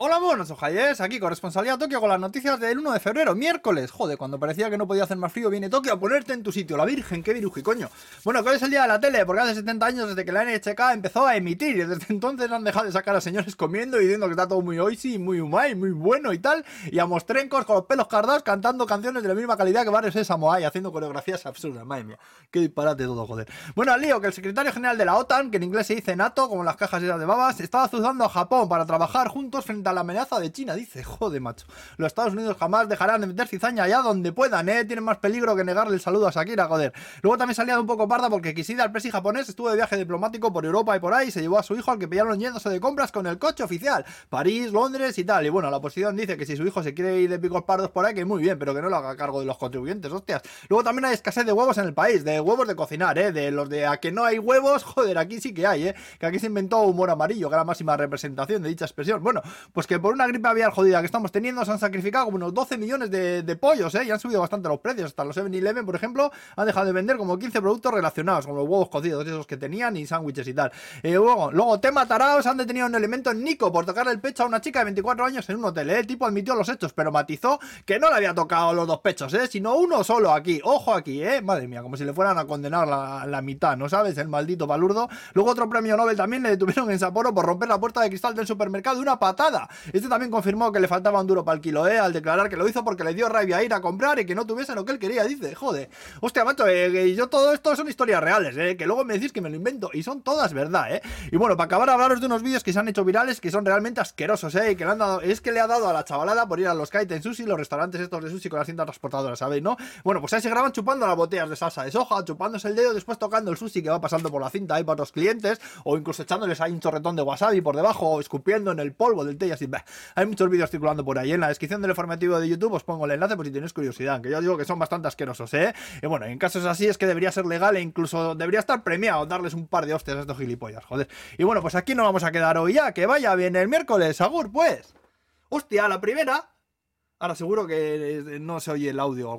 Hola, buenos ojalles, aquí corresponsalía Tokio con las noticias del 1 de febrero, miércoles. Joder, cuando parecía que no podía hacer más frío, viene Tokio a ponerte en tu sitio, la Virgen, qué viruji, coño. Bueno, que hoy es el día de la tele, porque hace 70 años desde que la NHK empezó a emitir, y desde entonces han dejado de sacar a señores comiendo y diciendo que está todo muy oisy, muy humay, muy bueno y tal, y a mostrencos con los pelos cardados cantando canciones de la misma calidad que varios de y haciendo coreografías absurdas, madre mía. Qué disparate todo, joder. Bueno, al lío que el secretario general de la OTAN, que en inglés se dice NATO, como las cajas esas de babas, estaba azuzando a Japón para trabajar juntos frente a la amenaza de China dice, joder, macho. Los Estados Unidos jamás dejarán de meter cizaña allá donde puedan, ¿eh? Tienen más peligro que negarle el saludo a Shakira, joder. Luego también salía un poco parda porque Kishida, el presi japonés, estuvo de viaje diplomático por Europa y por ahí se llevó a su hijo al que pillaron yéndose de compras con el coche oficial. París, Londres y tal. Y bueno, la oposición dice que si su hijo se quiere ir de picos pardos por ahí, que muy bien, pero que no lo haga cargo de los contribuyentes, hostias. Luego también hay escasez de huevos en el país, de huevos de cocinar, ¿eh? De los de a que no hay huevos, joder, aquí sí que hay, ¿eh? Que aquí se inventó humor amarillo, que era la máxima representación de dicha expresión. Bueno, pues que por una gripe aviar jodida que estamos teniendo, se han sacrificado como unos 12 millones de, pollos, ¿eh? Y han subido bastante los precios. Hasta los 7-Eleven, por ejemplo, han dejado de vender como 15 productos relacionados, como los huevos cocidos, esos que tenían, y sándwiches y tal. Eh, luego, luego, tema taraos, han detenido un elemento en Nico por tocarle el pecho a una chica de 24 años en un hotel, ¿eh? El tipo admitió los hechos, pero matizó que no le había tocado los dos pechos, ¿eh? Sino uno solo aquí. Ojo aquí, ¿eh? Madre mía, como si le fueran a condenar la, la mitad, ¿no sabes? El maldito palurdo. Luego otro premio Nobel también le detuvieron en Sapporo por romper la puerta de cristal del supermercado de una patada. Este también confirmó que le faltaba un duro para el kilo, ¿eh? Al declarar que lo hizo porque le dio rabia ir a comprar y que no tuviese lo que él quería, dice, joder. Hostia, macho, eh, yo todo esto son historias reales, ¿eh? Que luego me decís que me lo invento y son todas verdad, ¿eh? Y bueno, para acabar, hablaros de unos vídeos que se han hecho virales que son realmente asquerosos, ¿eh? Y que le han dado, es que le ha dado a la chavalada por ir a los kaiten sushi, los restaurantes estos de sushi con las cintas transportadoras, ¿sabéis, no? Bueno, pues ahí se graban chupando las botellas de salsa de soja, chupándose el dedo, después tocando el sushi que va pasando por la cinta ahí para los clientes, o incluso echándoles ahí un chorretón de wasabi por debajo, o escupiendo en el polvo del té Hay muchos vídeos circulando por ahí. En la descripción del informativo de YouTube os pongo el enlace por si tenéis curiosidad, que yo digo que son bastante asquerosos, ¿eh? Y bueno, en casos así es que debería ser legal e incluso debería estar premiado darles un par de hostias a estos gilipollas, joder. Y bueno, pues aquí nos vamos a quedar hoy ya, que vaya bien el miércoles, Agur, pues. Hostia, la primera. Ahora seguro que no se oye el audio.